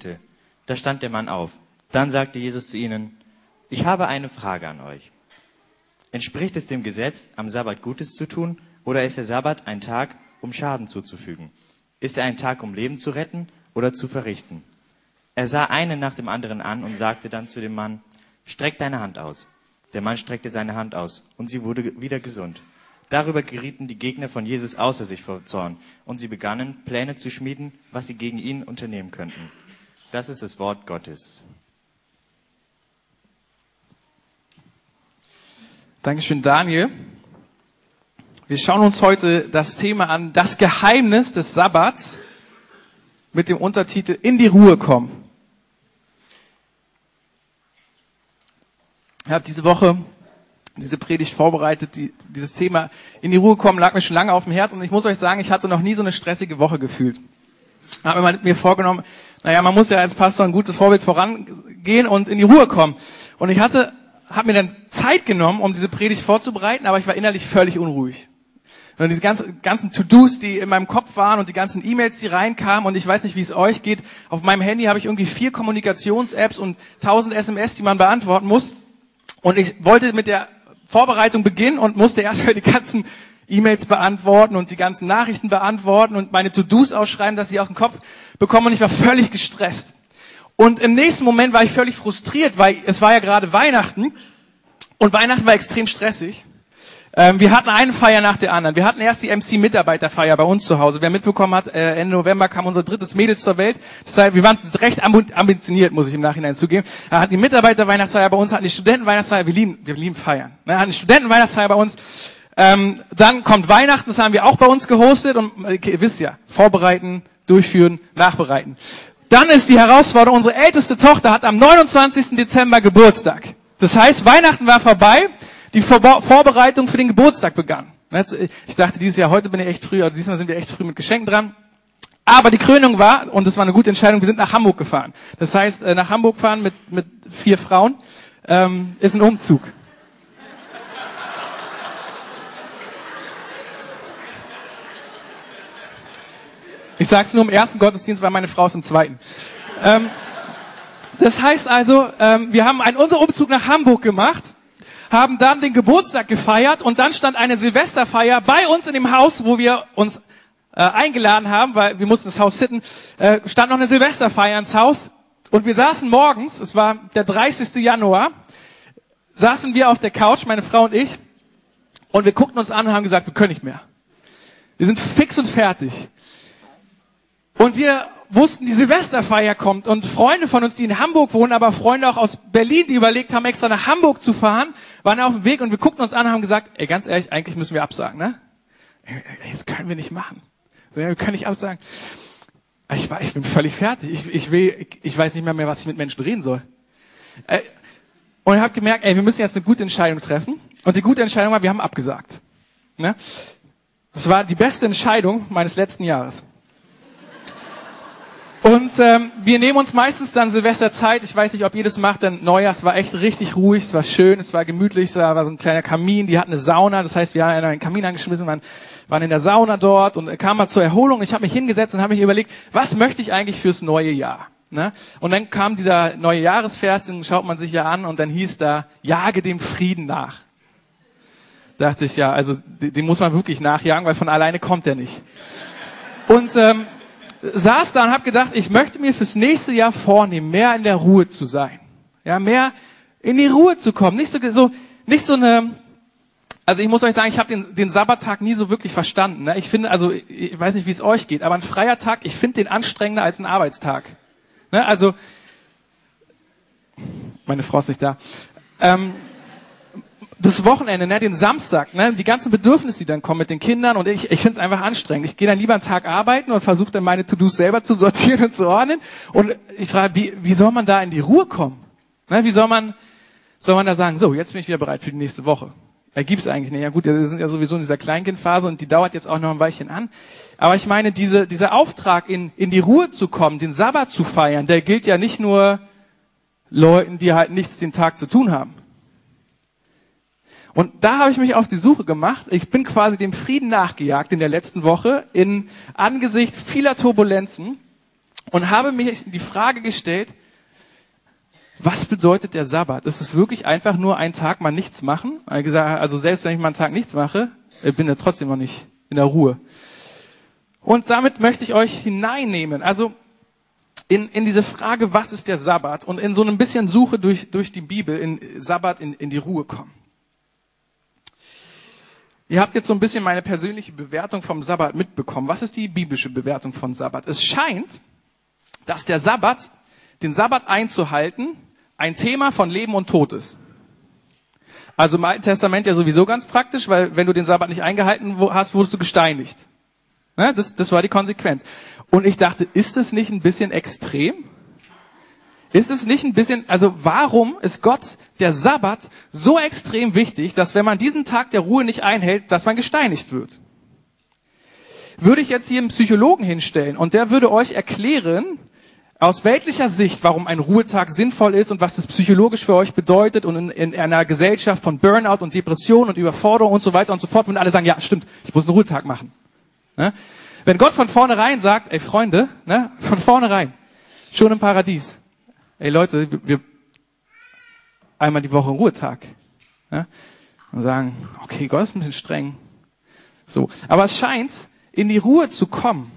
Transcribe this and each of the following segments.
betete. Da stand der Mann auf. Dann sagte Jesus zu ihnen, ich habe eine Frage an euch. Entspricht es dem Gesetz, am Sabbat Gutes zu tun, oder ist der Sabbat ein Tag, um Schaden zuzufügen? Ist er ein Tag, um Leben zu retten oder zu verrichten? Er sah einen nach dem anderen an und sagte dann zu dem Mann, streck deine Hand aus. Der Mann streckte seine Hand aus und sie wurde wieder gesund. Darüber gerieten die Gegner von Jesus außer sich vor Zorn und sie begannen, Pläne zu schmieden, was sie gegen ihn unternehmen könnten. Das ist das Wort Gottes. Dankeschön, Daniel. Wir schauen uns heute das Thema an, das Geheimnis des Sabbats mit dem Untertitel In die Ruhe kommen. Ich habe diese Woche diese Predigt vorbereitet, die, dieses Thema in die Ruhe kommen lag mir schon lange auf dem Herzen und ich muss euch sagen, ich hatte noch nie so eine stressige Woche gefühlt. Habe mir vorgenommen, naja, man muss ja als Pastor ein gutes Vorbild vorangehen und in die Ruhe kommen. Und ich hatte, habe mir dann Zeit genommen, um diese Predigt vorzubereiten, aber ich war innerlich völlig unruhig. Und diese ganzen, ganzen To-Dos, die in meinem Kopf waren und die ganzen E-Mails, die reinkamen und ich weiß nicht, wie es euch geht. Auf meinem Handy habe ich irgendwie vier Kommunikations-Apps und tausend SMS, die man beantworten muss. Und ich wollte mit der Vorbereitung beginnen und musste erstmal die ganzen E-Mails beantworten und die ganzen Nachrichten beantworten und meine To-Dos ausschreiben, dass ich aus dem Kopf bekomme und ich war völlig gestresst. Und im nächsten Moment war ich völlig frustriert, weil es war ja gerade Weihnachten und Weihnachten war extrem stressig. Ähm, wir hatten eine Feier nach der anderen. Wir hatten erst die MC-Mitarbeiterfeier bei uns zu Hause. Wer mitbekommen hat, äh, Ende November kam unser drittes Mädels zur Welt. Das heißt, wir waren recht ambitioniert, muss ich im Nachhinein zugeben. Wir hatten die Mitarbeiterweihnachtsfeier bei uns, hatten die Studentenweihnachtsfeier. Wir lieben, wir lieben feiern. Wir hatten die Studentenweihnachtsfeier bei uns. Ähm, dann kommt Weihnachten, das haben wir auch bei uns gehostet. Und okay, ihr wisst ja, vorbereiten, durchführen, nachbereiten. Dann ist die Herausforderung, unsere älteste Tochter hat am 29. Dezember Geburtstag. Das heißt, Weihnachten war vorbei die Vor Vorbereitung für den Geburtstag begann. Ich dachte dieses Jahr, heute bin ich echt früh, oder diesmal sind wir echt früh mit Geschenken dran. Aber die Krönung war, und das war eine gute Entscheidung, wir sind nach Hamburg gefahren. Das heißt, äh, nach Hamburg fahren mit, mit vier Frauen ähm, ist ein Umzug. Ich sage es nur im ersten Gottesdienst, weil meine Frau ist im zweiten. Ähm, das heißt also, ähm, wir haben einen Unterumzug nach Hamburg gemacht haben dann den Geburtstag gefeiert und dann stand eine Silvesterfeier bei uns in dem Haus, wo wir uns äh, eingeladen haben, weil wir mussten das Haus sitten, äh, stand noch eine Silvesterfeier ins Haus und wir saßen morgens, es war der 30. Januar, saßen wir auf der Couch, meine Frau und ich, und wir guckten uns an und haben gesagt, wir können nicht mehr. Wir sind fix und fertig. Und wir wussten, die Silvesterfeier kommt und Freunde von uns, die in Hamburg wohnen, aber Freunde auch aus Berlin, die überlegt haben, extra nach Hamburg zu fahren, waren auf dem Weg und wir guckten uns an und haben gesagt, ey, ganz ehrlich, eigentlich müssen wir absagen, ne? Das können wir nicht machen. Wir können nicht absagen. Ich, war, ich bin völlig fertig. Ich, ich, will, ich, weiß nicht mehr, mehr, was ich mit Menschen reden soll. Und ich habe gemerkt, ey, wir müssen jetzt eine gute Entscheidung treffen. Und die gute Entscheidung war, wir haben abgesagt. Ne? Das war die beste Entscheidung meines letzten Jahres. Und ähm, wir nehmen uns meistens dann Silvesterzeit. Ich weiß nicht, ob ihr das macht, denn Neujahrs war echt richtig ruhig, es war schön, es war gemütlich, es war so ein kleiner Kamin, die hatten eine Sauna, das heißt, wir haben einen Kamin angeschmissen, waren, waren in der Sauna dort und kam mal zur Erholung. Ich habe mich hingesetzt und habe mich überlegt, was möchte ich eigentlich fürs neue Jahr? Ne? Und dann kam dieser neue Jahresvers, den schaut man sich ja an und dann hieß da, jage dem Frieden nach. dachte ich, ja, also den muss man wirklich nachjagen, weil von alleine kommt er nicht. Und ähm, saß da und habe gedacht, ich möchte mir fürs nächste Jahr vornehmen, mehr in der Ruhe zu sein. Ja, mehr in die Ruhe zu kommen. Nicht so, so nicht so eine, also ich muss euch sagen, ich habe den, den Sabbattag nie so wirklich verstanden. Ne? Ich finde, also ich weiß nicht, wie es euch geht, aber ein freier Tag, ich finde den anstrengender als ein Arbeitstag. Ne? Also, meine Frau ist nicht da. Ähm, das Wochenende, ne, den Samstag, ne, die ganzen Bedürfnisse, die dann kommen mit den Kindern und ich, ich finde es einfach anstrengend. Ich gehe dann lieber einen Tag arbeiten und versuche dann meine To-Dos selber zu sortieren und zu ordnen. Und ich frage, wie, wie soll man da in die Ruhe kommen? Ne, wie soll man, soll man da sagen, so, jetzt bin ich wieder bereit für die nächste Woche? Da gibt's eigentlich nicht. Ja gut, wir sind ja sowieso in dieser Kleinkindphase und die dauert jetzt auch noch ein Weilchen an. Aber ich meine, diese, dieser Auftrag, in, in die Ruhe zu kommen, den Sabbat zu feiern, der gilt ja nicht nur Leuten, die halt nichts den Tag zu tun haben. Und da habe ich mich auf die Suche gemacht. Ich bin quasi dem Frieden nachgejagt in der letzten Woche in Angesicht vieler Turbulenzen und habe mir die Frage gestellt, was bedeutet der Sabbat? Ist es wirklich einfach nur ein Tag mal nichts machen? Also selbst wenn ich mal einen Tag nichts mache, äh, bin ich trotzdem noch nicht in der Ruhe. Und damit möchte ich euch hineinnehmen. Also in, in diese Frage, was ist der Sabbat? Und in so ein bisschen Suche durch, durch die Bibel, in Sabbat, in, in die Ruhe kommen. Ihr habt jetzt so ein bisschen meine persönliche Bewertung vom Sabbat mitbekommen. Was ist die biblische Bewertung von Sabbat? Es scheint, dass der Sabbat, den Sabbat einzuhalten, ein Thema von Leben und Tod ist. Also im Alten Testament ja sowieso ganz praktisch, weil wenn du den Sabbat nicht eingehalten hast, wurdest du gesteinigt. Ne? Das, das war die Konsequenz. Und ich dachte, ist es nicht ein bisschen extrem? Ist es nicht ein bisschen, also warum ist Gott der Sabbat so extrem wichtig, dass wenn man diesen Tag der Ruhe nicht einhält, dass man gesteinigt wird? Würde ich jetzt hier einen Psychologen hinstellen und der würde euch erklären, aus weltlicher Sicht, warum ein Ruhetag sinnvoll ist und was das psychologisch für euch bedeutet und in, in einer Gesellschaft von Burnout und Depression und Überforderung und so weiter und so fort, würden alle sagen, ja, stimmt, ich muss einen Ruhetag machen. Ne? Wenn Gott von vornherein sagt, ey Freunde, ne, von vornherein, schon im Paradies, ey Leute, wir einmal die Woche Ruhetag. Ne? Und sagen, okay, Gott ist ein bisschen streng. So. Aber es scheint, in die Ruhe zu kommen,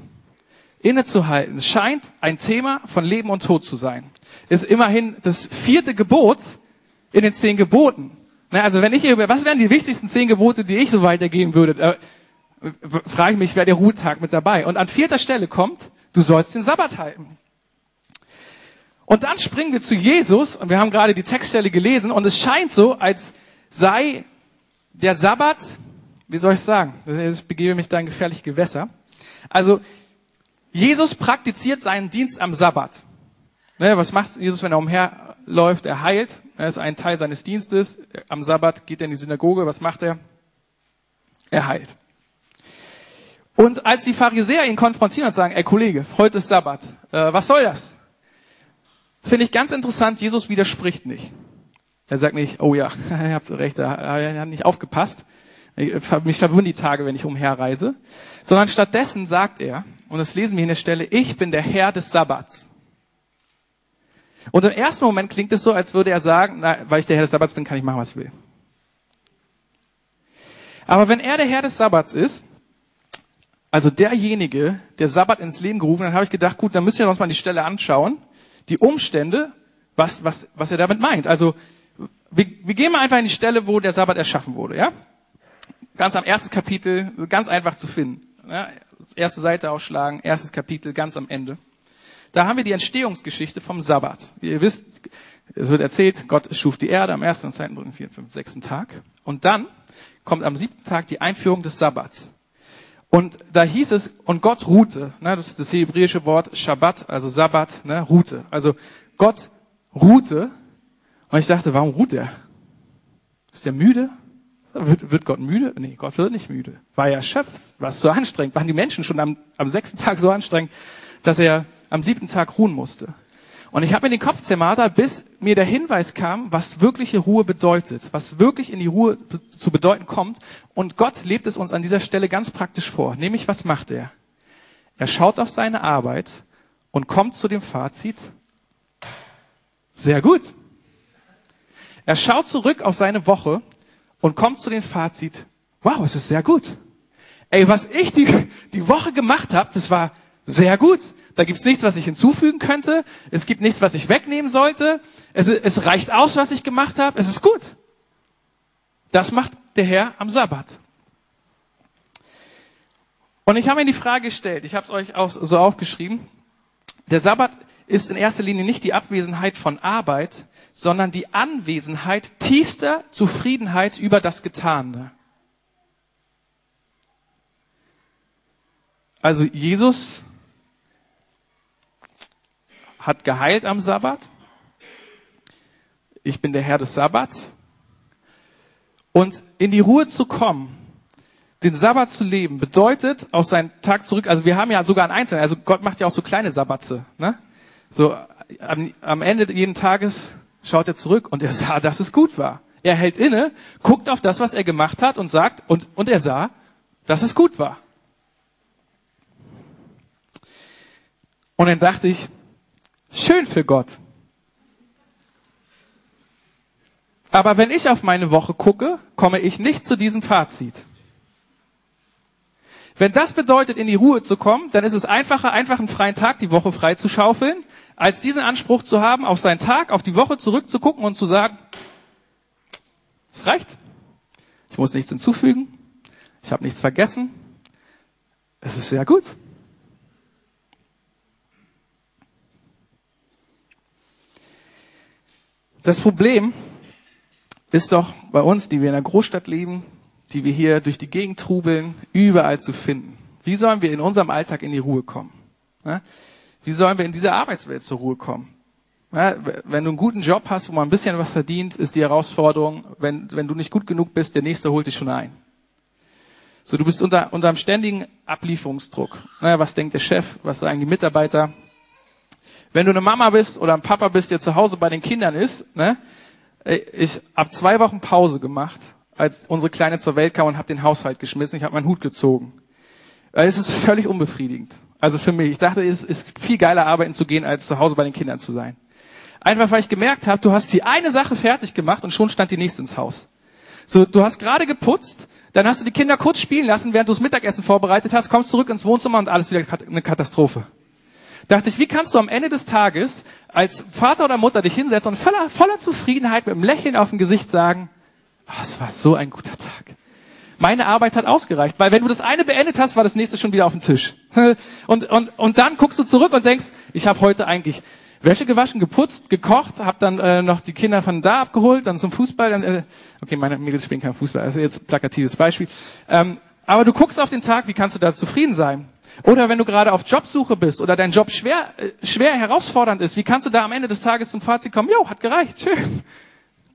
innezuhalten, es scheint ein Thema von Leben und Tod zu sein. Ist immerhin das vierte Gebot in den zehn Geboten. Ne, also wenn ich hier was wären die wichtigsten zehn Gebote, die ich so weitergeben würde? Äh, frage ich mich, wäre der Ruhetag mit dabei. Und an vierter Stelle kommt, du sollst den Sabbat halten. Und dann springen wir zu Jesus und wir haben gerade die Textstelle gelesen und es scheint so, als sei der Sabbat, wie soll ich sagen, ich begebe mich da in gefährliche Gewässer. Also Jesus praktiziert seinen Dienst am Sabbat. Ne, was macht Jesus, wenn er umherläuft? Er heilt. Er ist ein Teil seines Dienstes. Am Sabbat geht er in die Synagoge. Was macht er? Er heilt. Und als die Pharisäer ihn konfrontieren und sagen, ey Kollege, heute ist Sabbat, äh, was soll das? Finde ich ganz interessant, Jesus widerspricht nicht. Er sagt nicht, oh ja, ihr habt recht, er hat nicht aufgepasst. Mich verwundern die Tage, wenn ich umherreise. Sondern stattdessen sagt er, und das lesen wir in der Stelle, ich bin der Herr des Sabbats. Und im ersten Moment klingt es so, als würde er sagen, na, weil ich der Herr des Sabbats bin, kann ich machen, was ich will. Aber wenn er der Herr des Sabbats ist, also derjenige, der Sabbat ins Leben gerufen hat, habe ich gedacht, gut, dann müssen wir uns mal die Stelle anschauen, die Umstände, was, was, was er damit meint. Also wir, wir gehen mal einfach in die Stelle, wo der Sabbat erschaffen wurde, ja? Ganz am ersten Kapitel, ganz einfach zu finden. Ja? Erste Seite aufschlagen, erstes Kapitel, ganz am Ende. Da haben wir die Entstehungsgeschichte vom Sabbat. Wie ihr wisst, es wird erzählt, Gott schuf die Erde am ersten, zweiten, dritten, vierten, fünften, sechsten Tag. Und dann kommt am siebten Tag die Einführung des Sabbats. Und da hieß es, und Gott ruhte, ne, das ist das hebräische Wort Shabbat, also Sabbat, ne, ruhte. Also Gott ruhte. Und ich dachte, warum ruht er? Ist er müde? Wird, wird Gott müde? Nee, Gott wird nicht müde. War er erschöpft? War es so anstrengend? Waren die Menschen schon am, am sechsten Tag so anstrengend, dass er am siebten Tag ruhen musste? Und ich habe mir den Kopf zermartert, bis mir der Hinweis kam, was wirkliche Ruhe bedeutet, was wirklich in die Ruhe zu bedeuten kommt. Und Gott lebt es uns an dieser Stelle ganz praktisch vor. Nämlich, was macht er? Er schaut auf seine Arbeit und kommt zu dem Fazit, sehr gut. Er schaut zurück auf seine Woche und kommt zu dem Fazit, wow, es ist sehr gut. Ey, was ich die, die Woche gemacht habe, das war sehr gut. Da gibt's nichts, was ich hinzufügen könnte. Es gibt nichts, was ich wegnehmen sollte. Es, es reicht aus, was ich gemacht habe. Es ist gut. Das macht der Herr am Sabbat. Und ich habe mir die Frage gestellt, ich habe es euch auch so aufgeschrieben, der Sabbat ist in erster Linie nicht die Abwesenheit von Arbeit, sondern die Anwesenheit tiefster Zufriedenheit über das Getane. Also Jesus hat geheilt am Sabbat. Ich bin der Herr des Sabbats. Und in die Ruhe zu kommen, den Sabbat zu leben, bedeutet auf seinen Tag zurück, also wir haben ja sogar einen Einzelnen, also Gott macht ja auch so kleine Sabbatze, ne? So, am, am Ende jeden Tages schaut er zurück und er sah, dass es gut war. Er hält inne, guckt auf das, was er gemacht hat und sagt, und, und er sah, dass es gut war. Und dann dachte ich, schön für Gott. Aber wenn ich auf meine Woche gucke, komme ich nicht zu diesem Fazit. Wenn das bedeutet, in die Ruhe zu kommen, dann ist es einfacher, einfach einen freien Tag die Woche frei zu schaufeln, als diesen Anspruch zu haben, auf seinen Tag, auf die Woche zurückzugucken und zu sagen, es reicht. Ich muss nichts hinzufügen. Ich habe nichts vergessen. Es ist sehr gut. Das Problem ist doch bei uns, die wir in einer Großstadt leben, die wir hier durch die Gegend trubeln, überall zu finden. Wie sollen wir in unserem Alltag in die Ruhe kommen? Wie sollen wir in dieser Arbeitswelt zur Ruhe kommen? wenn du einen guten Job hast, wo man ein bisschen was verdient, ist die Herausforderung, wenn, wenn du nicht gut genug bist, der nächste holt dich schon ein. So, du bist unter, unter einem ständigen Ablieferungsdruck. was denkt der Chef? Was sagen die Mitarbeiter? Wenn du eine Mama bist oder ein Papa bist, der zu Hause bei den Kindern ist, ne, ich habe zwei Wochen Pause gemacht, als unsere Kleine zur Welt kam und habe den Haushalt geschmissen. Ich habe meinen Hut gezogen. Es ist völlig unbefriedigend. Also für mich. Ich dachte, es ist viel geiler, arbeiten zu gehen, als zu Hause bei den Kindern zu sein. Einfach weil ich gemerkt habe, du hast die eine Sache fertig gemacht und schon stand die nächste ins Haus. So, du hast gerade geputzt, dann hast du die Kinder kurz spielen lassen, während du das Mittagessen vorbereitet hast, kommst zurück ins Wohnzimmer und alles wieder eine Katastrophe dachte ich, wie kannst du am Ende des Tages als Vater oder Mutter dich hinsetzen und voller, voller Zufriedenheit mit einem Lächeln auf dem Gesicht sagen, oh, es war so ein guter Tag. Meine Arbeit hat ausgereicht, weil wenn du das eine beendet hast, war das nächste schon wieder auf dem Tisch. Und, und, und dann guckst du zurück und denkst, ich habe heute eigentlich Wäsche gewaschen, geputzt, gekocht, habe dann äh, noch die Kinder von da abgeholt, dann zum Fußball. Dann, äh, okay, meine Mädels spielen kein Fußball, also jetzt plakatives Beispiel. Ähm, aber du guckst auf den Tag, wie kannst du da zufrieden sein? Oder wenn du gerade auf Jobsuche bist oder dein Job schwer, äh, schwer herausfordernd ist, wie kannst du da am Ende des Tages zum Fazit kommen? Jo, hat gereicht, schön.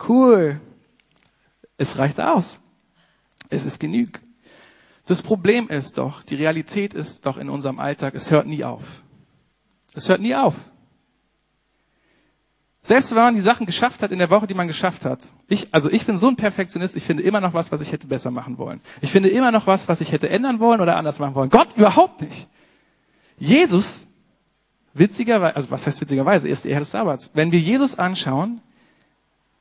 Cool. Es reicht aus. Es ist genug. Das Problem ist doch, die Realität ist doch in unserem Alltag, es hört nie auf. Es hört nie auf. Selbst wenn man die Sachen geschafft hat in der Woche, die man geschafft hat. Ich, also ich bin so ein Perfektionist, ich finde immer noch was, was ich hätte besser machen wollen. Ich finde immer noch was, was ich hätte ändern wollen oder anders machen wollen. Gott überhaupt nicht. Jesus, witzigerweise, also was heißt witzigerweise, er ist der Herr des Sabbats. Wenn wir Jesus anschauen,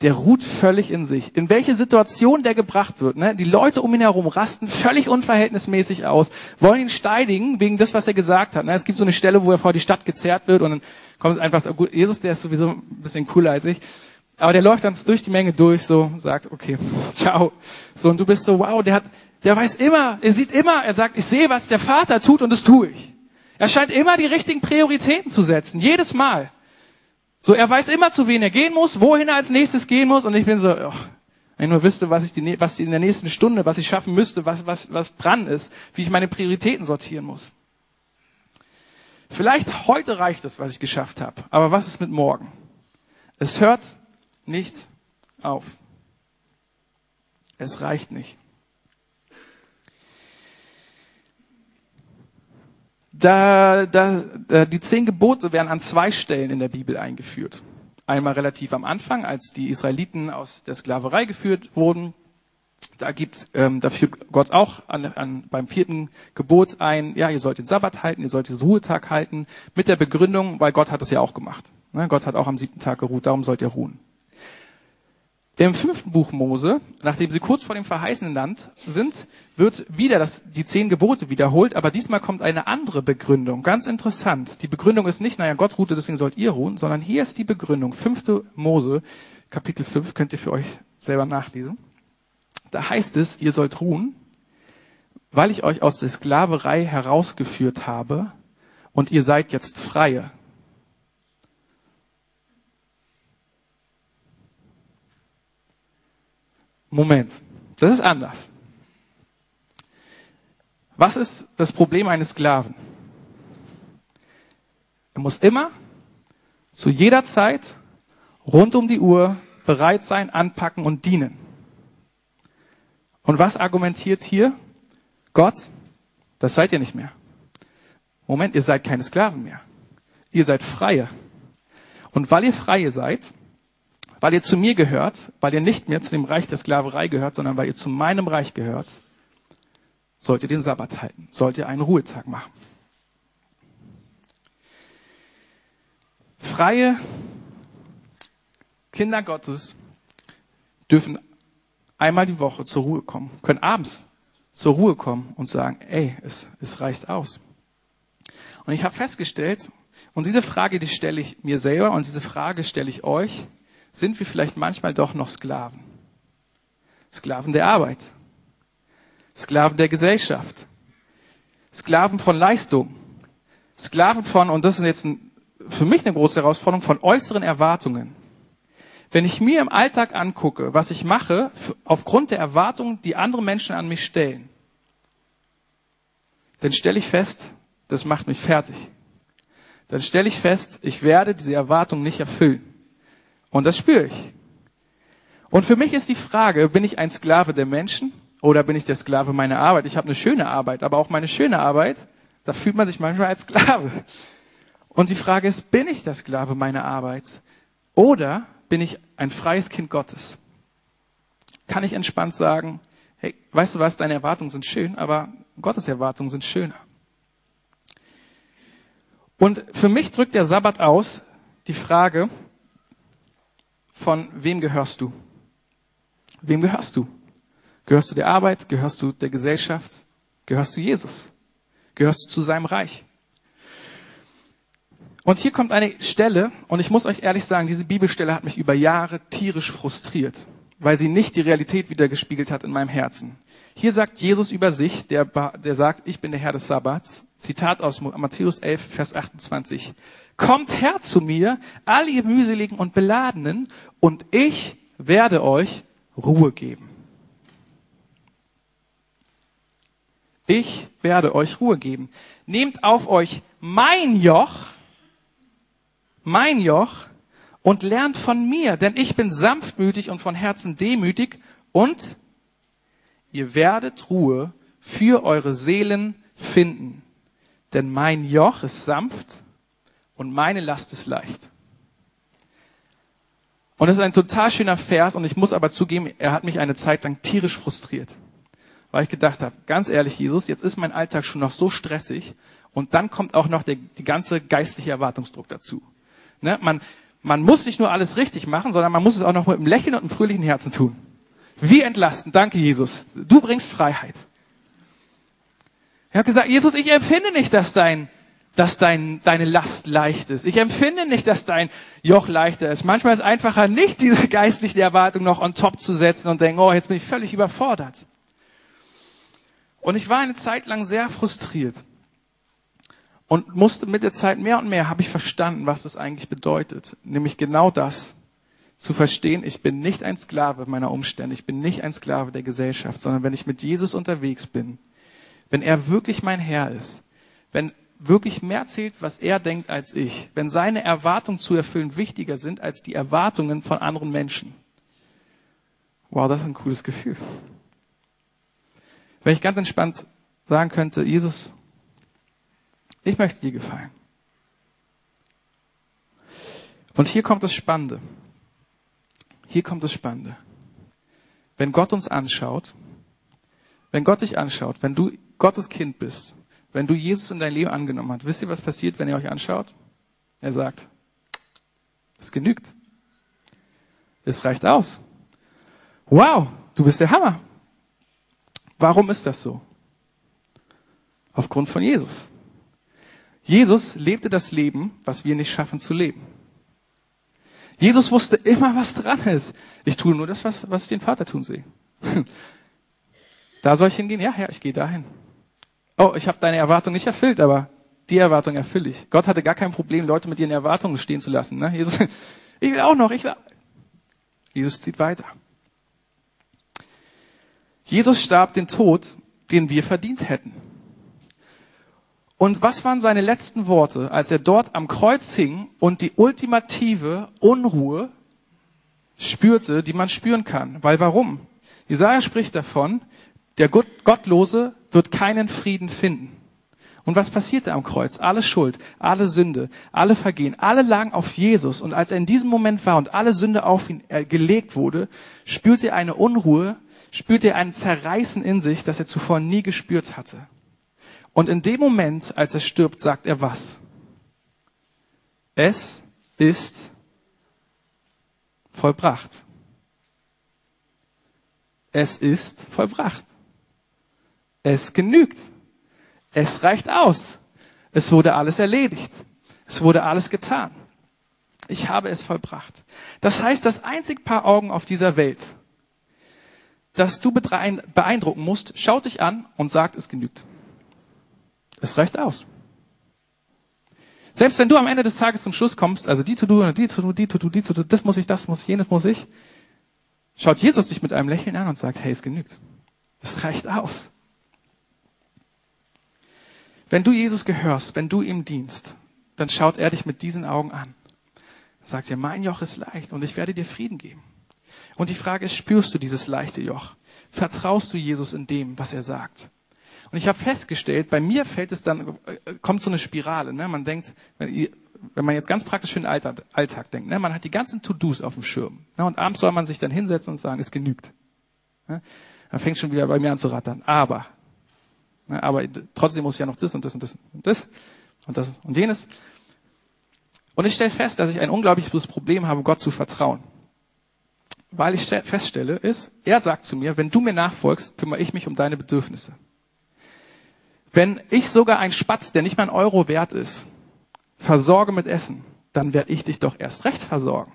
der ruht völlig in sich. In welche Situation der gebracht wird. Ne? Die Leute um ihn herum rasten völlig unverhältnismäßig aus, wollen ihn steidigen wegen des, was er gesagt hat. Ne? Es gibt so eine Stelle, wo er vor die Stadt gezerrt wird und dann kommt einfach so, gut, Jesus, der ist sowieso ein bisschen cooler als ich. Aber der läuft dann durch die Menge durch, so, sagt, okay, ciao. So, und du bist so, wow, der hat, der weiß immer, er sieht immer, er sagt, ich sehe, was der Vater tut und das tue ich. Er scheint immer die richtigen Prioritäten zu setzen, jedes Mal. So, er weiß immer, zu wen er gehen muss, wohin er als nächstes gehen muss. Und ich bin so, oh, wenn ich nur wüsste, was ich, die, was in der nächsten Stunde, was ich schaffen müsste, was, was, was dran ist, wie ich meine Prioritäten sortieren muss. Vielleicht heute reicht es, was ich geschafft habe. Aber was ist mit morgen? Es hört nicht auf. Es reicht nicht. Da, da, da, die zehn Gebote werden an zwei Stellen in der Bibel eingeführt. Einmal relativ am Anfang, als die Israeliten aus der Sklaverei geführt wurden. Da gibt, ähm, da führt Gott auch an, an, beim vierten Gebot ein, ja, ihr sollt den Sabbat halten, ihr sollt den Ruhetag halten, mit der Begründung, weil Gott hat es ja auch gemacht. Ne? Gott hat auch am siebten Tag geruht, darum sollt ihr ruhen. Im fünften Buch Mose, nachdem sie kurz vor dem verheißenen Land sind, wird wieder das, die zehn Gebote wiederholt, aber diesmal kommt eine andere Begründung. Ganz interessant. Die Begründung ist nicht, naja, Gott ruhte, deswegen sollt ihr ruhen, sondern hier ist die Begründung. Fünfte Mose, Kapitel 5, könnt ihr für euch selber nachlesen. Da heißt es, ihr sollt ruhen, weil ich euch aus der Sklaverei herausgeführt habe und ihr seid jetzt freie. Moment, das ist anders. Was ist das Problem eines Sklaven? Er muss immer, zu jeder Zeit, rund um die Uhr bereit sein, anpacken und dienen. Und was argumentiert hier? Gott, das seid ihr nicht mehr. Moment, ihr seid keine Sklaven mehr. Ihr seid Freie. Und weil ihr Freie seid, weil ihr zu mir gehört, weil ihr nicht mehr zu dem Reich der Sklaverei gehört, sondern weil ihr zu meinem Reich gehört, sollt ihr den Sabbat halten, sollt ihr einen Ruhetag machen. Freie Kinder Gottes dürfen einmal die Woche zur Ruhe kommen, können abends zur Ruhe kommen und sagen, ey, es, es reicht aus. Und ich habe festgestellt, und diese Frage, die stelle ich mir selber und diese Frage stelle ich euch, sind wir vielleicht manchmal doch noch Sklaven? Sklaven der Arbeit, Sklaven der Gesellschaft, Sklaven von Leistung, Sklaven von, und das ist jetzt ein, für mich eine große Herausforderung, von äußeren Erwartungen. Wenn ich mir im Alltag angucke, was ich mache, aufgrund der Erwartungen, die andere Menschen an mich stellen, dann stelle ich fest, das macht mich fertig. Dann stelle ich fest, ich werde diese Erwartungen nicht erfüllen. Und das spüre ich. Und für mich ist die Frage, bin ich ein Sklave der Menschen oder bin ich der Sklave meiner Arbeit? Ich habe eine schöne Arbeit, aber auch meine schöne Arbeit, da fühlt man sich manchmal als Sklave. Und die Frage ist, bin ich der Sklave meiner Arbeit? Oder bin ich ein freies Kind Gottes? Kann ich entspannt sagen, hey, weißt du was, deine Erwartungen sind schön, aber Gottes Erwartungen sind schöner. Und für mich drückt der Sabbat aus die Frage, von wem gehörst du? Wem gehörst du? Gehörst du der Arbeit? Gehörst du der Gesellschaft? Gehörst du Jesus? Gehörst du zu seinem Reich? Und hier kommt eine Stelle, und ich muss euch ehrlich sagen, diese Bibelstelle hat mich über Jahre tierisch frustriert, weil sie nicht die Realität wiedergespiegelt hat in meinem Herzen. Hier sagt Jesus über sich, der, der sagt, ich bin der Herr des Sabbats. Zitat aus Matthäus 11, Vers 28. Kommt her zu mir, all ihr mühseligen und beladenen, und ich werde euch Ruhe geben. Ich werde euch Ruhe geben. Nehmt auf euch mein Joch, mein Joch und lernt von mir, denn ich bin sanftmütig und von Herzen demütig und ihr werdet Ruhe für eure Seelen finden. Denn mein Joch ist sanft und meine Last ist leicht. Und das ist ein total schöner Vers und ich muss aber zugeben, er hat mich eine Zeit lang tierisch frustriert. Weil ich gedacht habe, ganz ehrlich, Jesus, jetzt ist mein Alltag schon noch so stressig und dann kommt auch noch der, die ganze geistliche Erwartungsdruck dazu. Ne? Man, man muss nicht nur alles richtig machen, sondern man muss es auch noch mit einem Lächeln und einem fröhlichen Herzen tun. Wie entlastend. Danke, Jesus. Du bringst Freiheit. Ich habe gesagt, Jesus, ich empfinde nicht, dass dein, dass dein, deine Last leicht ist. Ich empfinde nicht, dass dein Joch leichter ist. Manchmal ist es einfacher, nicht diese geistliche Erwartung noch on top zu setzen und denken, oh, jetzt bin ich völlig überfordert. Und ich war eine Zeit lang sehr frustriert und musste mit der Zeit mehr und mehr habe ich verstanden, was das eigentlich bedeutet. Nämlich genau das. Zu verstehen, ich bin nicht ein Sklave meiner Umstände, ich bin nicht ein Sklave der Gesellschaft, sondern wenn ich mit Jesus unterwegs bin, wenn er wirklich mein Herr ist, wenn wirklich mehr zählt, was er denkt als ich, wenn seine Erwartungen zu erfüllen wichtiger sind als die Erwartungen von anderen Menschen. Wow, das ist ein cooles Gefühl. Wenn ich ganz entspannt sagen könnte, Jesus, ich möchte dir gefallen. Und hier kommt das Spannende. Hier kommt das Spannende. Wenn Gott uns anschaut, wenn Gott dich anschaut, wenn du Gottes Kind bist, wenn du Jesus in dein Leben angenommen hast, wisst ihr, was passiert, wenn ihr euch anschaut? Er sagt, es genügt. Es reicht aus. Wow, du bist der Hammer. Warum ist das so? Aufgrund von Jesus. Jesus lebte das Leben, was wir nicht schaffen zu leben. Jesus wusste immer, was dran ist. Ich tue nur das, was, was ich den Vater tun sehe. Da soll ich hingehen? Ja, ja, ich gehe dahin. Oh, ich habe deine Erwartung nicht erfüllt, aber die Erwartung erfülle ich. Gott hatte gar kein Problem, Leute mit ihren Erwartungen stehen zu lassen. Ne? Jesus, ich will auch noch, ich will. Jesus zieht weiter. Jesus starb den Tod, den wir verdient hätten. Und was waren seine letzten Worte, als er dort am Kreuz hing und die ultimative Unruhe spürte, die man spüren kann? Weil warum? Jesaja spricht davon, der Gottlose wird keinen Frieden finden. Und was passierte am Kreuz? Alle Schuld, alle Sünde, alle Vergehen, alle lagen auf Jesus. Und als er in diesem Moment war und alle Sünde auf ihn äh, gelegt wurde, spürte er eine Unruhe, spürte er ein Zerreißen in sich, das er zuvor nie gespürt hatte. Und in dem Moment, als er stirbt, sagt er was? Es ist vollbracht. Es ist vollbracht. Es genügt. Es reicht aus. Es wurde alles erledigt. Es wurde alles getan. Ich habe es vollbracht. Das heißt, das einzig Paar Augen auf dieser Welt, das du beeindrucken musst, schaut dich an und sagt, es genügt. Es reicht aus. Selbst wenn du am Ende des Tages zum Schluss kommst, also die To-Do die To-Do, die To-Do, die To-Do, das muss ich, das muss ich, jenes muss ich, schaut Jesus dich mit einem Lächeln an und sagt, hey, es genügt. Es reicht aus. Wenn du Jesus gehörst, wenn du ihm dienst, dann schaut er dich mit diesen Augen an. Sagt dir, mein Joch ist leicht und ich werde dir Frieden geben. Und die Frage ist, spürst du dieses leichte Joch? Vertraust du Jesus in dem, was er sagt? Und ich habe festgestellt, bei mir fällt es dann, äh, kommt so eine Spirale. Ne? Man denkt, wenn, wenn man jetzt ganz praktisch für den Alltag, Alltag denkt, ne? man hat die ganzen To-Dos auf dem Schirm. Ne? Und abends soll man sich dann hinsetzen und sagen, es genügt. Ne? Dann fängt schon wieder bei mir an zu rattern. Aber? Aber trotzdem muss ich ja noch das und das und das und das und das und jenes. Und ich stelle fest, dass ich ein unglaubliches Problem habe, Gott zu vertrauen. Weil ich feststelle, ist, er sagt zu mir, wenn du mir nachfolgst, kümmere ich mich um deine Bedürfnisse. Wenn ich sogar ein Spatz, der nicht mal ein Euro wert ist, versorge mit Essen, dann werde ich dich doch erst recht versorgen.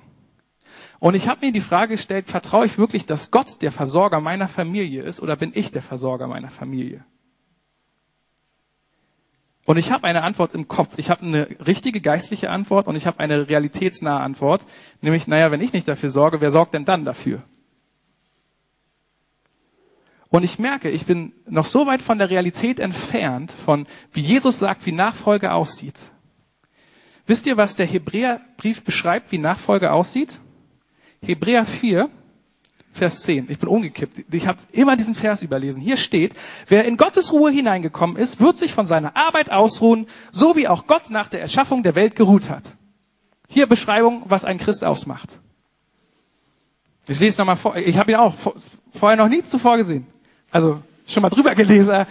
Und ich habe mir die Frage gestellt, vertraue ich wirklich, dass Gott der Versorger meiner Familie ist oder bin ich der Versorger meiner Familie? Und ich habe eine Antwort im Kopf. Ich habe eine richtige geistliche Antwort und ich habe eine realitätsnahe Antwort. Nämlich, naja, wenn ich nicht dafür sorge, wer sorgt denn dann dafür? Und ich merke, ich bin noch so weit von der Realität entfernt, von wie Jesus sagt, wie Nachfolge aussieht. Wisst ihr, was der Hebräerbrief beschreibt, wie Nachfolge aussieht? Hebräer 4, Vers 10. Ich bin umgekippt. Ich habe immer diesen Vers überlesen. Hier steht, wer in Gottes Ruhe hineingekommen ist, wird sich von seiner Arbeit ausruhen, so wie auch Gott nach der Erschaffung der Welt geruht hat. Hier Beschreibung, was ein Christ ausmacht. Ich lese nochmal vor. Ich habe ihn auch vorher noch nie zuvor gesehen also schon mal drüber gelesen.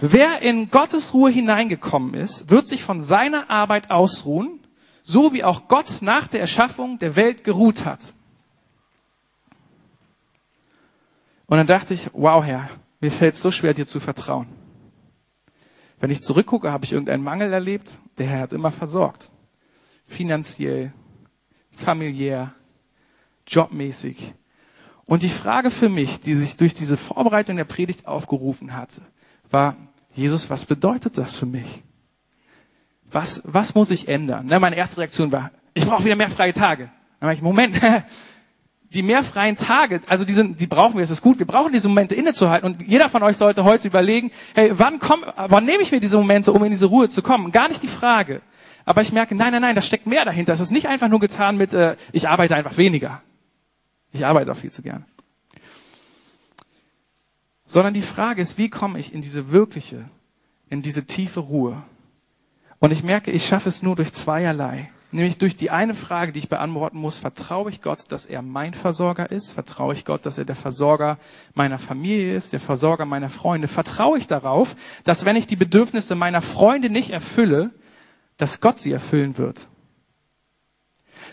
Wer in Gottes Ruhe hineingekommen ist, wird sich von seiner Arbeit ausruhen, so wie auch Gott nach der Erschaffung der Welt geruht hat. Und dann dachte ich, wow Herr, mir fällt es so schwer, dir zu vertrauen. Wenn ich zurückgucke, habe ich irgendeinen Mangel erlebt. Der Herr hat immer versorgt. Finanziell, familiär, jobmäßig. Und die Frage für mich, die sich durch diese Vorbereitung der Predigt aufgerufen hatte, war, Jesus, was bedeutet das für mich? Was, was muss ich ändern? Ne, meine erste Reaktion war, ich brauche wieder mehr freie Tage. Dann ich, Moment, die mehr freien Tage, also die, sind, die brauchen wir, es ist gut, wir brauchen diese Momente innezuhalten und jeder von euch sollte heute überlegen, hey, wann, komm, wann nehme ich mir diese Momente, um in diese Ruhe zu kommen? Gar nicht die Frage. Aber ich merke, nein, nein, nein, da steckt mehr dahinter. Es ist nicht einfach nur getan mit, äh, ich arbeite einfach weniger. Ich arbeite auch viel zu gern. Sondern die Frage ist, wie komme ich in diese wirkliche, in diese tiefe Ruhe? Und ich merke, ich schaffe es nur durch zweierlei. Nämlich durch die eine Frage, die ich beantworten muss, vertraue ich Gott, dass er mein Versorger ist? Vertraue ich Gott, dass er der Versorger meiner Familie ist, der Versorger meiner Freunde? Vertraue ich darauf, dass wenn ich die Bedürfnisse meiner Freunde nicht erfülle, dass Gott sie erfüllen wird?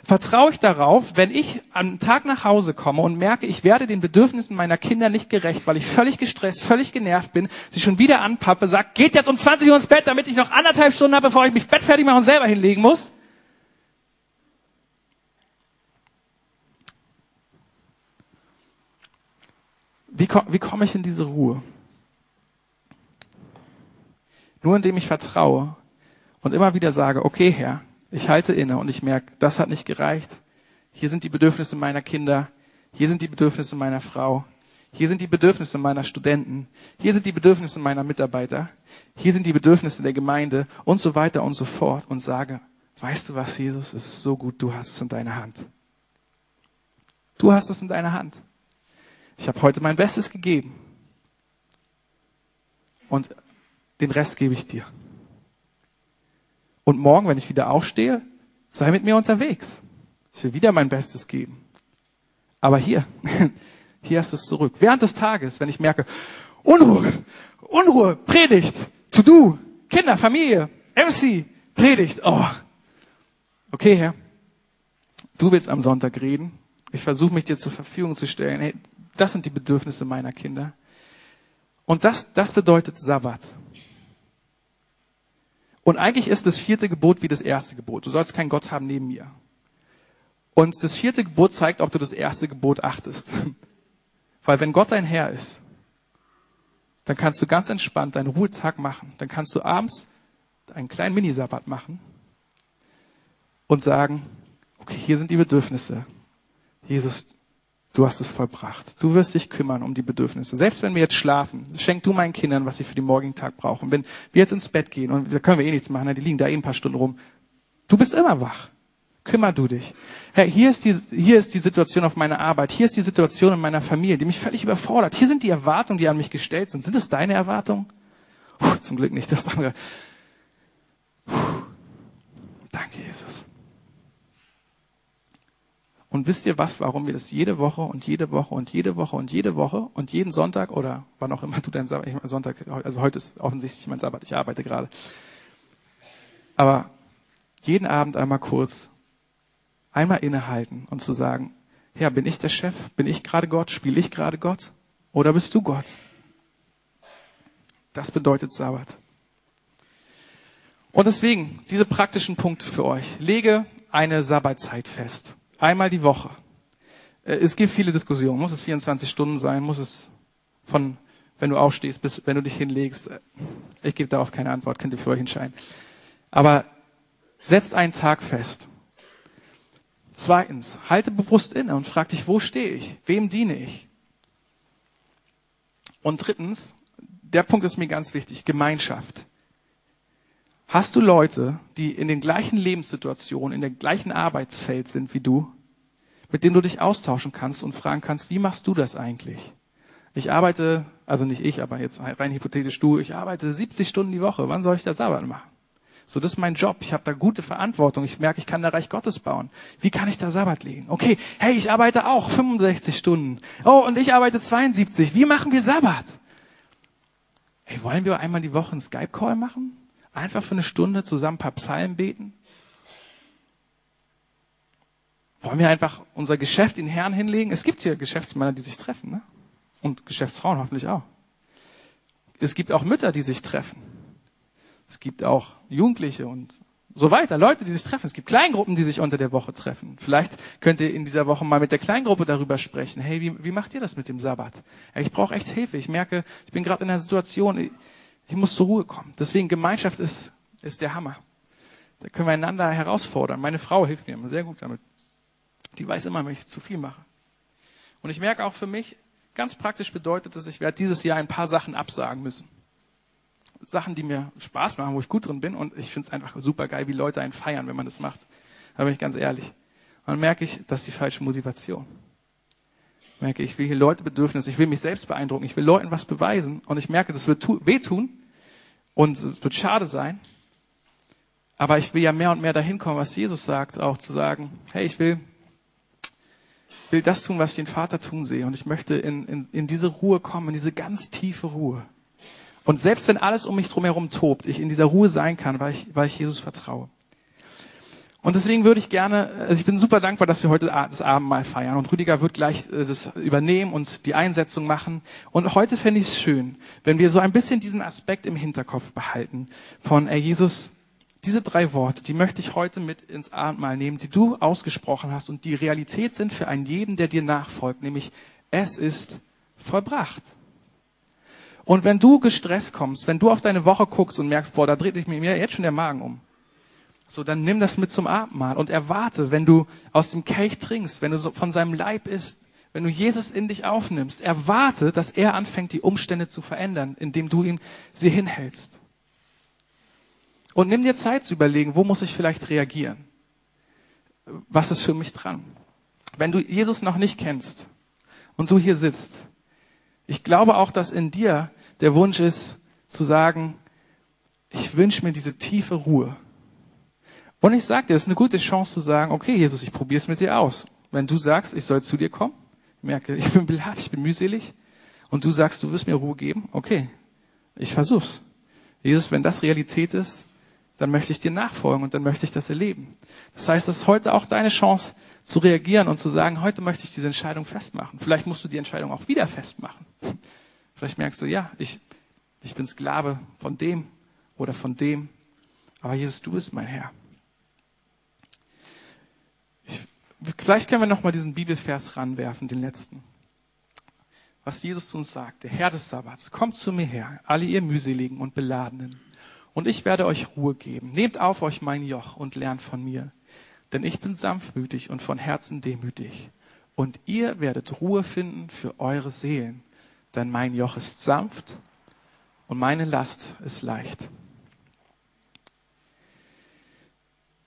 vertraue ich darauf, wenn ich am Tag nach Hause komme und merke, ich werde den Bedürfnissen meiner Kinder nicht gerecht, weil ich völlig gestresst, völlig genervt bin, sie schon wieder anpappe, sagt, geht jetzt um 20 Uhr ins Bett, damit ich noch anderthalb Stunden habe, bevor ich mich Bett fertig mache und selber hinlegen muss. Wie, wie komme ich in diese Ruhe? Nur indem ich vertraue und immer wieder sage, okay Herr, ich halte inne und ich merke, das hat nicht gereicht. Hier sind die Bedürfnisse meiner Kinder. Hier sind die Bedürfnisse meiner Frau. Hier sind die Bedürfnisse meiner Studenten. Hier sind die Bedürfnisse meiner Mitarbeiter. Hier sind die Bedürfnisse der Gemeinde und so weiter und so fort und sage, weißt du was, Jesus, es ist so gut, du hast es in deiner Hand. Du hast es in deiner Hand. Ich habe heute mein Bestes gegeben. Und den Rest gebe ich dir. Und morgen, wenn ich wieder aufstehe, sei mit mir unterwegs. Ich will wieder mein Bestes geben. Aber hier, hier hast du es zurück. Während des Tages, wenn ich merke, Unruhe, Unruhe, Predigt, To-Do, Kinder, Familie, MC, Predigt, oh. okay, Herr, du willst am Sonntag reden. Ich versuche mich dir zur Verfügung zu stellen. Hey, das sind die Bedürfnisse meiner Kinder. Und das, das bedeutet Sabbat. Und eigentlich ist das vierte Gebot wie das erste Gebot. Du sollst keinen Gott haben neben mir. Und das vierte Gebot zeigt, ob du das erste Gebot achtest. Weil wenn Gott dein Herr ist, dann kannst du ganz entspannt deinen Ruhetag machen. Dann kannst du abends einen kleinen Minisabbat machen und sagen, okay, hier sind die Bedürfnisse. Jesus, du hast es vollbracht. Du wirst dich kümmern um die Bedürfnisse. Selbst wenn wir jetzt schlafen, schenk du meinen Kindern, was sie für den morgigen Tag brauchen. Wenn wir jetzt ins Bett gehen und da können wir eh nichts machen, die liegen da eh ein paar Stunden rum. Du bist immer wach. Kümmer du dich. Hey, hier ist die, hier ist die Situation auf meiner Arbeit. Hier ist die Situation in meiner Familie, die mich völlig überfordert. Hier sind die Erwartungen, die an mich gestellt sind. Sind es deine Erwartungen? Puh, zum Glück nicht das andere. Puh. Danke, Jesus. Und wisst ihr was, warum wir das jede Woche und jede Woche und jede Woche und jede Woche und jeden Sonntag oder wann auch immer du meine Sonntag, also heute ist offensichtlich mein Sabbat, ich arbeite gerade. Aber jeden Abend einmal kurz einmal innehalten und zu sagen, ja, bin ich der Chef? Bin ich gerade Gott? Spiele ich gerade Gott? Oder bist du Gott? Das bedeutet Sabbat. Und deswegen, diese praktischen Punkte für euch. Lege eine Sabbatzeit fest. Einmal die Woche. Äh, es gibt viele Diskussionen. Muss es 24 Stunden sein? Muss es von, wenn du aufstehst, bis wenn du dich hinlegst? Äh, ich gebe darauf keine Antwort, könnt ihr für euch entscheiden. Aber setzt einen Tag fest. Zweitens, halte bewusst inne und frag dich, wo stehe ich? Wem diene ich? Und drittens, der Punkt ist mir ganz wichtig, Gemeinschaft. Hast du Leute, die in den gleichen Lebenssituationen, in dem gleichen Arbeitsfeld sind wie du, mit denen du dich austauschen kannst und fragen kannst, wie machst du das eigentlich? Ich arbeite, also nicht ich, aber jetzt rein hypothetisch du, ich arbeite 70 Stunden die Woche. Wann soll ich das Arbeit machen? So, das ist mein Job. Ich habe da gute Verantwortung. Ich merke, ich kann da Reich Gottes bauen. Wie kann ich da Sabbat legen? Okay, hey, ich arbeite auch 65 Stunden. Oh, und ich arbeite 72. Wie machen wir Sabbat? Hey, wollen wir einmal die Woche einen Skype-Call machen? Einfach für eine Stunde zusammen ein paar Psalmen beten? Wollen wir einfach unser Geschäft in Herrn hinlegen? Es gibt hier Geschäftsmänner, die sich treffen, ne? Und Geschäftsfrauen hoffentlich auch. Es gibt auch Mütter, die sich treffen. Es gibt auch Jugendliche und so weiter, Leute, die sich treffen. Es gibt Kleingruppen, die sich unter der Woche treffen. Vielleicht könnt ihr in dieser Woche mal mit der Kleingruppe darüber sprechen. Hey, wie, wie macht ihr das mit dem Sabbat? Ich brauche echt Hilfe. Ich merke, ich bin gerade in einer Situation, ich, muss zur Ruhe kommen. Deswegen Gemeinschaft ist, ist der Hammer. Da können wir einander herausfordern. Meine Frau hilft mir immer sehr gut damit. Die weiß immer, wenn ich zu viel mache. Und ich merke auch für mich, ganz praktisch bedeutet es, ich werde dieses Jahr ein paar Sachen absagen müssen. Sachen, die mir Spaß machen, wo ich gut drin bin. Und ich finde es einfach super geil, wie Leute einen feiern, wenn man das macht. Da bin ich ganz ehrlich. Und dann merke ich, das ist die falsche Motivation. Merke, ich will hier Leute Bedürfnisse, ich will mich selbst beeindrucken, ich will Leuten was beweisen. Und ich merke, das wird wehtun und es wird schade sein. Aber ich will ja mehr und mehr dahin kommen, was Jesus sagt, auch zu sagen, hey, ich will, will das tun, was ich den Vater tun sehe. Und ich möchte in, in, in diese Ruhe kommen, in diese ganz tiefe Ruhe. Und selbst wenn alles um mich drumherum tobt, ich in dieser Ruhe sein kann, weil ich, weil ich Jesus vertraue. Und deswegen würde ich gerne, also ich bin super dankbar, dass wir heute das Abendmahl feiern. Und Rüdiger wird gleich äh, das übernehmen und die Einsetzung machen. Und heute fände ich es schön, wenn wir so ein bisschen diesen Aspekt im Hinterkopf behalten von, ey Jesus, diese drei Worte, die möchte ich heute mit ins Abendmahl nehmen, die du ausgesprochen hast und die Realität sind für einen jeden, der dir nachfolgt, nämlich es ist vollbracht. Und wenn du gestresst kommst, wenn du auf deine Woche guckst und merkst, boah, da dreht sich mir jetzt schon der Magen um, so, dann nimm das mit zum Abendmahl und erwarte, wenn du aus dem Kelch trinkst, wenn du so von seinem Leib isst, wenn du Jesus in dich aufnimmst, erwarte, dass er anfängt, die Umstände zu verändern, indem du ihm sie hinhältst. Und nimm dir Zeit zu überlegen, wo muss ich vielleicht reagieren? Was ist für mich dran? Wenn du Jesus noch nicht kennst und du hier sitzt, ich glaube auch, dass in dir der Wunsch ist, zu sagen, ich wünsche mir diese tiefe Ruhe. Und ich sage dir, es ist eine gute Chance zu sagen, okay, Jesus, ich probiere es mit dir aus. Wenn du sagst, ich soll zu dir kommen, merke, ich bin beladen, ich bin mühselig, und du sagst, du wirst mir Ruhe geben, okay, ich versuch's. Jesus, wenn das Realität ist, dann möchte ich dir nachfolgen und dann möchte ich das erleben. Das heißt, es ist heute auch deine Chance zu reagieren und zu sagen, heute möchte ich diese Entscheidung festmachen. Vielleicht musst du die Entscheidung auch wieder festmachen. Vielleicht merkst du, ja, ich, ich bin Sklave von dem oder von dem, aber Jesus, du bist mein Herr. Ich, vielleicht können wir noch mal diesen Bibelvers ranwerfen, den letzten. Was Jesus zu uns sagt, der Herr des Sabbats, kommt zu mir her, alle ihr mühseligen und beladenen, und ich werde euch Ruhe geben. Nehmt auf euch mein Joch und lernt von mir, denn ich bin sanftmütig und von Herzen demütig. Und ihr werdet Ruhe finden für eure Seelen, denn mein Joch ist sanft und meine Last ist leicht.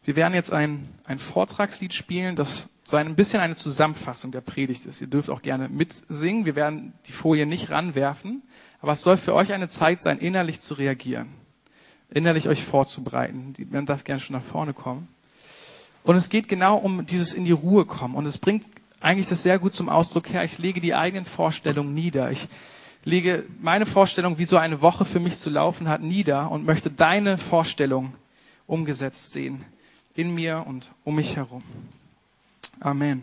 Wir werden jetzt ein, ein Vortragslied spielen, das so ein bisschen eine Zusammenfassung der Predigt ist. Ihr dürft auch gerne mitsingen. Wir werden die Folie nicht ranwerfen, aber es soll für euch eine Zeit sein, innerlich zu reagieren, innerlich euch vorzubereiten. Man darf gerne schon nach vorne kommen. Und es geht genau um dieses in die Ruhe kommen. Und es bringt eigentlich das sehr gut zum Ausdruck her. Ich lege die eigenen Vorstellungen nieder. Ich lege meine Vorstellung, wie so eine Woche für mich zu laufen hat, nieder und möchte deine Vorstellung umgesetzt sehen in mir und um mich herum. Amen.